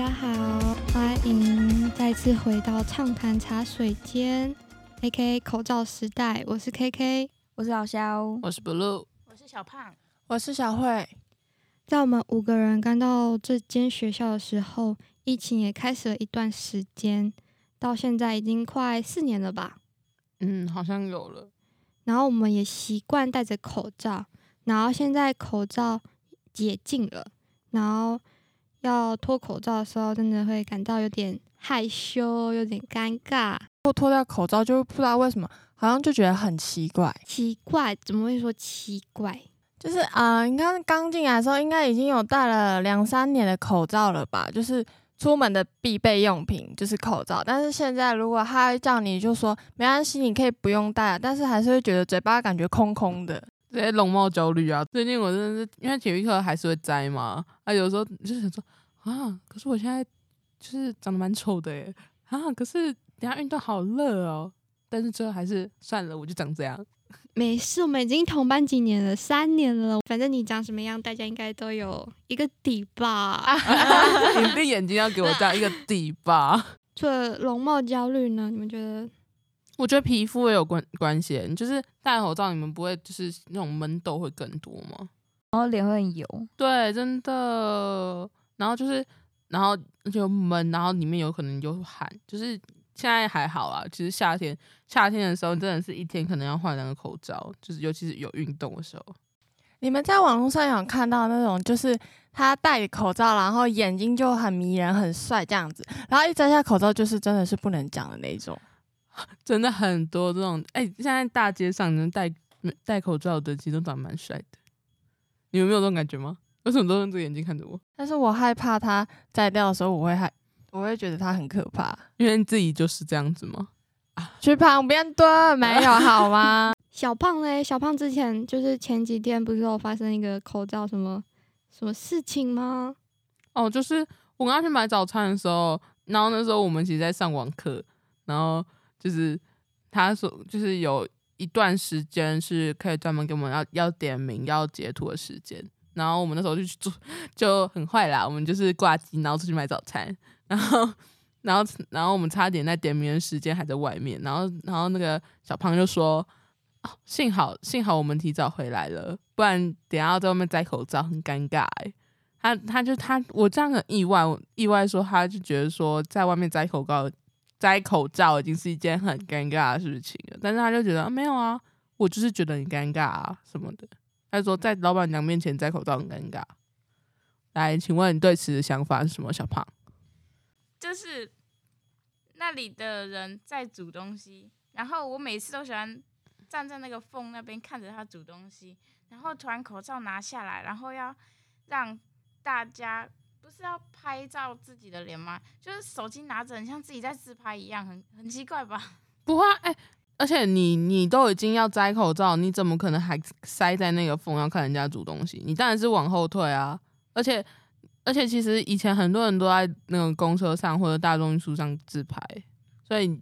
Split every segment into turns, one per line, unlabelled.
家好，欢迎再次回到畅谈茶水间，AK 口罩时代。我是 KK，
我是老肖，
我是 Blue，
我是小胖，
我是小慧。
在我们五个人刚到这间学校的时候，疫情也开始了一段时间，到现在已经快四年了吧？
嗯，好像有了。
然后我们也习惯戴着口罩，然后现在口罩解禁了，然后。要脱口罩的时候，真的会感到有点害羞，有点尴尬。
不脱掉口罩，就不知道为什么，好像就觉得很奇怪。
奇怪？怎么会说奇怪？
就是啊、呃，你看刚进来的时候，应该已经有戴了两三年的口罩了吧？就是出门的必备用品，就是口罩。但是现在，如果他叫你就说没关系，你可以不用戴，但是还是会觉得嘴巴感觉空空的。
这些容貌焦虑啊！最近我真的是因为体育课还是会摘嘛，啊，有时候就是想说啊，可是我现在就是长得蛮丑的耶啊，可是等下运动好热哦，但是最后还是算了，我就长这样。
没事，我们已经同班几年了，三年了，反正你长什么样，大家应该都有一个底吧。
你闭眼睛要给我这样一个底吧。
除了容貌焦虑呢？你们觉得？
我觉得皮肤也有关关系，你就是戴口罩，你们不会就是那种闷痘会更多吗？
然后脸会很油，
对，真的。然后就是，然后就闷，然后里面有可能有汗。就是现在还好啊，其实夏天夏天的时候，真的是一天可能要换两个口罩，就是尤其是有运动的时候。
你们在网络上有看到那种，就是他戴口罩，然后眼睛就很迷人、很帅这样子，然后一摘下口罩，就是真的是不能讲的那种。
真的很多这种，哎、欸，现在大街上能戴戴口罩的，其实都长得蛮帅的。你有没有这种感觉吗？为什么都用这个眼睛看着我？
但是我害怕他摘掉的时候，我会害，我会觉得他很可怕。
因为你自己就是这样子吗？
啊，去旁边蹲，没有好吗？
小胖嘞，小胖之前就是前几天不是有发生一个口罩什么什么事情吗？
哦，就是我刚刚去买早餐的时候，然后那时候我们其实在上网课，然后。就是他说，就是有一段时间是可以专门给我们要要点名、要截图的时间。然后我们那时候就去做，就很坏啦。我们就是挂机，然后出去买早餐。然后，然后，然后我们差点在点名的时间还在外面。然后，然后那个小胖就说：“哦，幸好幸好我们提早回来了，不然等下要在外面摘口罩很尴尬。”哎，他他就他我这样很意外，意外说他就觉得说在外面摘口罩。摘口罩已经是一件很尴尬的事情了，但是他就觉得、没有啊，我就是觉得很尴尬啊什么的。他说在老板娘面前摘口罩很尴尬。来，请问你对此的想法是什么？小胖，
就是那里的人在煮东西，然后我每次都喜欢站在那个缝那边看着他煮东西，然后突然口罩拿下来，然后要让大家。不是要拍照自己的脸吗？就是手机拿着，很像自己在自拍一样，很很奇怪吧？
不会，哎、欸，而且你你都已经要摘口罩，你怎么可能还塞在那个缝要看人家煮东西？你当然是往后退啊！而且而且，其实以前很多人都在那个公车上或者大众运输上自拍，所以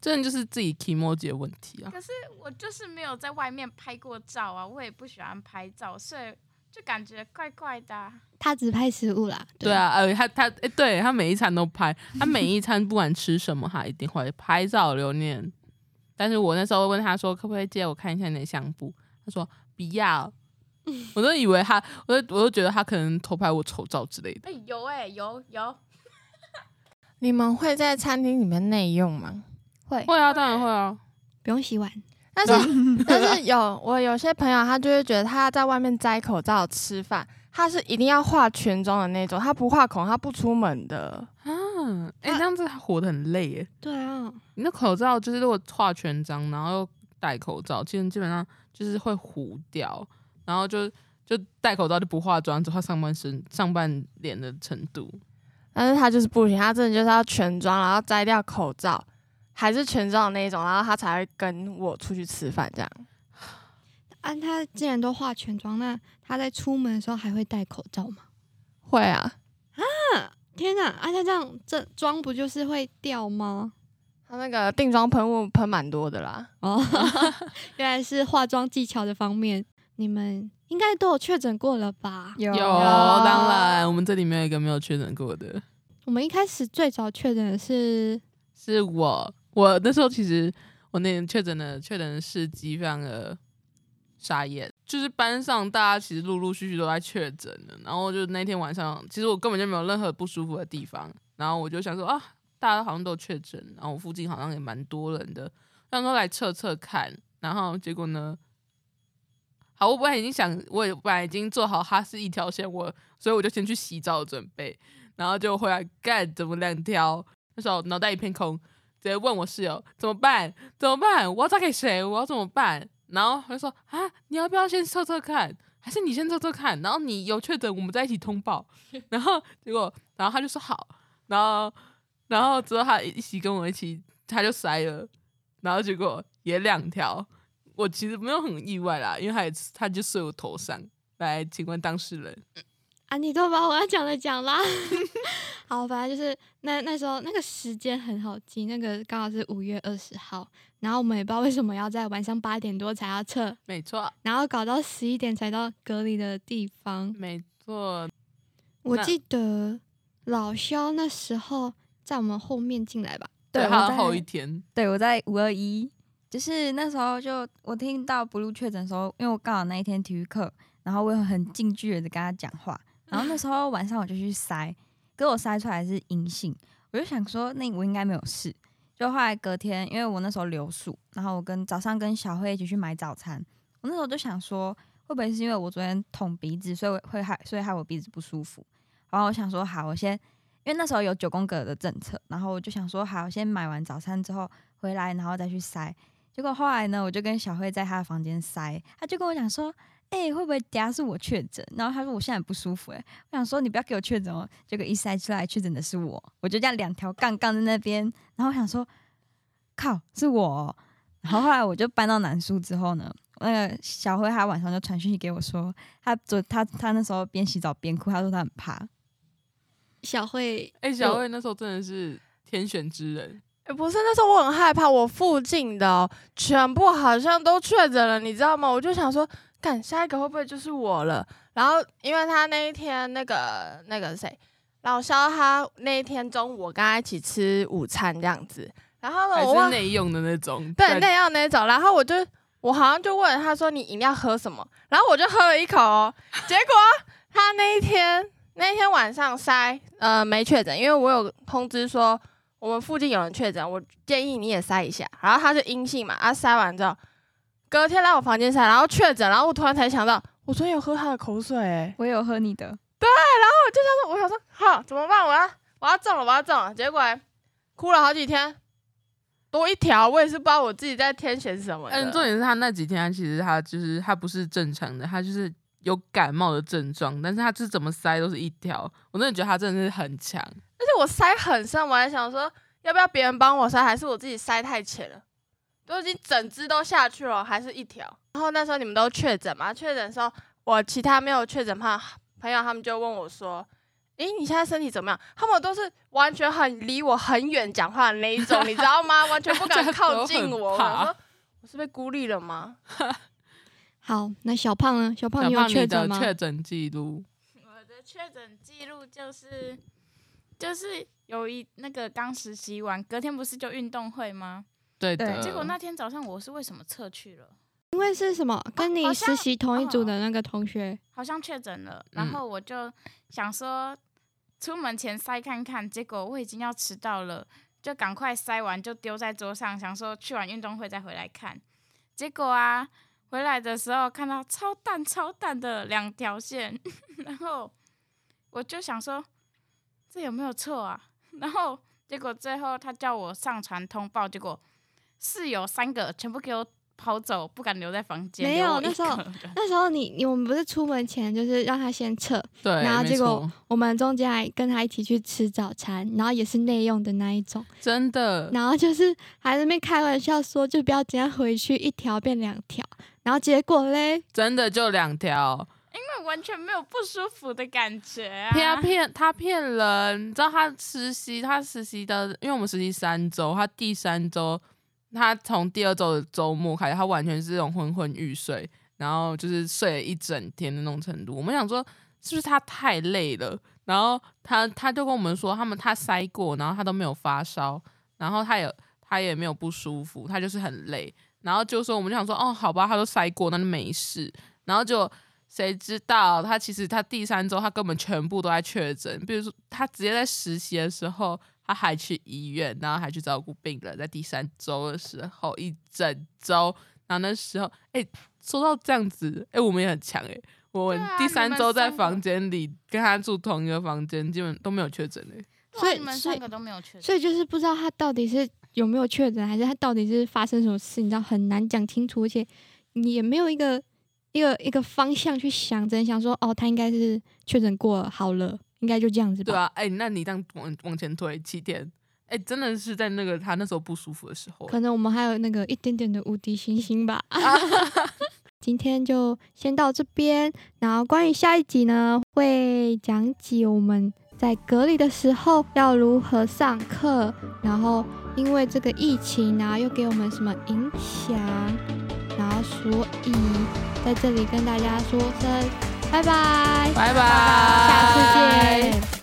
真的就是自己 kimoji 的问题啊。
可是我就是没有在外面拍过照啊，我也不喜欢拍照，所以。就感觉怪怪的、啊。
他只拍食物啦。
对，对啊，呃，他他，哎、欸，对他每一餐都拍，他每一餐不管吃什么，他一定会拍照留念。但是我那时候问他说，可不可以借我看一下你的相簿？他说不要。我都以为他，我都我都觉得他可能偷拍我丑照之类的。
哎、欸，有哎、欸，有有。
你们会在餐厅里面内用吗？
会
会啊，当然会啊，
不用洗碗。
但是但是有我有些朋友，他就会觉得他在外面摘口罩吃饭，他是一定要化全妆的那种，他不化口他不出门的
啊。哎、欸，这样子他活得很累耶。
对啊，
你的口罩就是如果化全妆，然后又戴口罩，其实基本上就是会糊掉，然后就就戴口罩就不化妆，只化上半身上半脸的程度。
但是他就是不行，他真的就是要全妆，然后摘掉口罩。还是全妆的那一种，然后他才会跟我出去吃饭这样。
啊，他既然都化全妆，那他在出门的时候还会戴口罩吗？
会啊。
啊，天哪！啊，他这样这妆不就是会掉吗？
他那个定妆喷雾喷蛮多的啦。
哦，原来是化妆技巧的方面，你们应该都有确诊过了吧？
有，有，当然，我们这里面有一个没有确诊过的。
我们一开始最早确诊的是
是我，我那时候其实我那天确诊的确诊的事迹非常的傻眼，就是班上大家其实陆陆续续都在确诊了，然后就那天晚上，其实我根本就没有任何不舒服的地方，然后我就想说啊，大家好像都确诊，然后我附近好像也蛮多人的，想说来测测看，然后结果呢？好，我本来已经想，我本来已经做好哈是一条线，我所以我就先去洗澡准备，然后就回来干怎么两条，那时候脑袋一片空，直接问我室友怎么办？怎么办？我要打给谁？我要怎么办？然后他就说啊，你要不要先测测看？还是你先测测看？然后你有确诊，我们再一起通报。然后结果，然后他就说好，然后然后之后他一起跟我一起，他就筛了，然后结果也两条。我其实没有很意外啦，因为他也他就睡我头上。来，请问当事人，
啊，你都把我要讲的讲啦。好，反正就是那那时候那个时间很好记，那个刚好是五月二十号，然后我们也不知道为什么要在晚上八点多才要撤，
没错，
然后搞到十一点才到隔离的地方，
没错。
我记得老肖那时候在我们后面进来吧？
对，他后一天，
对，我在五二一。就是那时候，就我听到 Blue 确诊的时候，因为我刚好那一天体育课，然后我有很近距离的跟他讲话，然后那时候晚上我就去塞，给我塞出来是阴性，我就想说那我应该没有事，就后来隔天，因为我那时候留宿，然后我跟早上跟小慧一起去买早餐，我那时候就想说会不会是因为我昨天捅鼻子，所以会害所以害我鼻子不舒服，然后我想说好，我先因为那时候有九宫格的政策，然后我就想说好，我先买完早餐之后回来，然后再去塞。结果后来呢，我就跟小慧在她的房间塞，她就跟我讲说：“哎、欸，会不会等下是我确诊？”然后他说：“我现在不舒服。”哎，我想说你不要给我确诊哦。结果一筛出来确诊的是我，我就这样两条杠杠在那边。然后我想说，靠，是我、哦。然后后来我就搬到南苏之后呢，那个小慧她晚上就传讯息给我说，她昨她她那时候边洗澡边哭，她说她很怕。
小慧，
哎、欸，小慧那时候真的是天选之人。
不是，那时候我很害怕，我附近的、哦、全部好像都确诊了，你知道吗？我就想说，看下一个会不会就是我了？然后因为他那一天那个那个谁，老肖他那一天中午我跟他一起吃午餐这样子，然后呢，我
还是内用的那种，
对，内用那种。然后我就我好像就问他说，你饮料喝什么？然后我就喝了一口哦，结果他那一天那一天晚上筛呃没确诊，因为我有通知说。我们附近有人确诊，我建议你也筛一下。然后他就阴性嘛，他筛完之后，隔天来我房间筛，然后确诊。然后我突然才想到，我昨天有喝他的口水，欸，
我有喝你的。
对，然后我就想说，我想说，好，怎么办？我要我要中了，我要中了。结果哭了好几天，多一条，我也是不知道我自己在天选什么。
嗯，重点是他那几天，其实他就是他不是正常的，他就是有感冒的症状，但是他就是怎么塞都是一条。我真的觉得他真的是很强。
而且我塞很深，我还想说要不要别人帮我塞，还是我自己塞太浅了，都已经整只都下去了，还是一条。然后那时候你们都确诊嘛？确诊的时候，我其他没有确诊朋朋友，他们就问我说：“诶、欸，你现在身体怎么样？”他们都是完全很离我很远讲话的那一种，你知道吗？完全不敢靠近我。我说我是被孤立了吗？
好，那小胖呢？小胖你有确诊吗？
确诊记录，
我的确诊记录就是。就是有一那个刚实习完，隔天不是就运动会吗？
对的。
结果那天早上我是为什么撤去了？
因为是什么？跟你实习同一组的那个同学
好像确诊了，然后我就想说出门前塞看看，结果我已经要迟到了，就赶快塞完就丢在桌上，想说去完运动会再回来看。结果啊，回来的时候看到超淡超淡的两条线，然后我就想说。这有没有错啊？然后结果最后他叫我上传通报，结果室友三个全部给我跑走，不敢留在房间。
没有，那时候那时候你你我们不是出门前就是让他先撤，
对，
然后结果我们中间还跟他一起去吃早餐，然后也是内用的那一种，
真的。
然后就是还在那边开玩笑说，就不要这样回去，一条变两条，然后结果嘞，
真的就两条。
因为完全没有不舒服的感觉啊！
骗骗他骗人，你知道他实习，他实习的，因为我们实习三周，他第三周，他从第二周的周末开始，他完全是这种昏昏欲睡，然后就是睡了一整天的那种程度。我们想说，是不是他太累了？然后他他就跟我们说，他们他筛过，然后他都没有发烧，然后他也他也没有不舒服，他就是很累。然后就说我们就想说，哦，好吧，他都筛过，那就没事。然后就谁知道他其实他第三周他根本全部都在确诊，比如说他直接在实习的时候。他还去医院，然后还去照顾病人，在第三周的时候一整周，然后那时候，哎，说到这样子，哎，我们也很强哎，我们第三周在房间里跟他住同一个房间，基本都没有确诊哎，
所以
你们三个都没有确诊，
所以就是不知道他到底是有没有确诊，还是他到底是发生什么事，你知道很难讲清楚，而且你也没有一个一个一个方向去想，只能想说，哦，他应该是确诊过了，好了。应该就这样子吧。
对啊，哎、欸，那你这样往往前推七天，哎、欸，真的是在那个他那时候不舒服的时候。
可能我们还有那个一点点的无敌星星吧。今天就先到这边，然后关于下一集呢，会讲解我们在隔离的时候要如何上课，然后因为这个疫情，然后又给我们什么影响，然后所以在这里跟大家说声。拜拜，
拜拜，
下次见。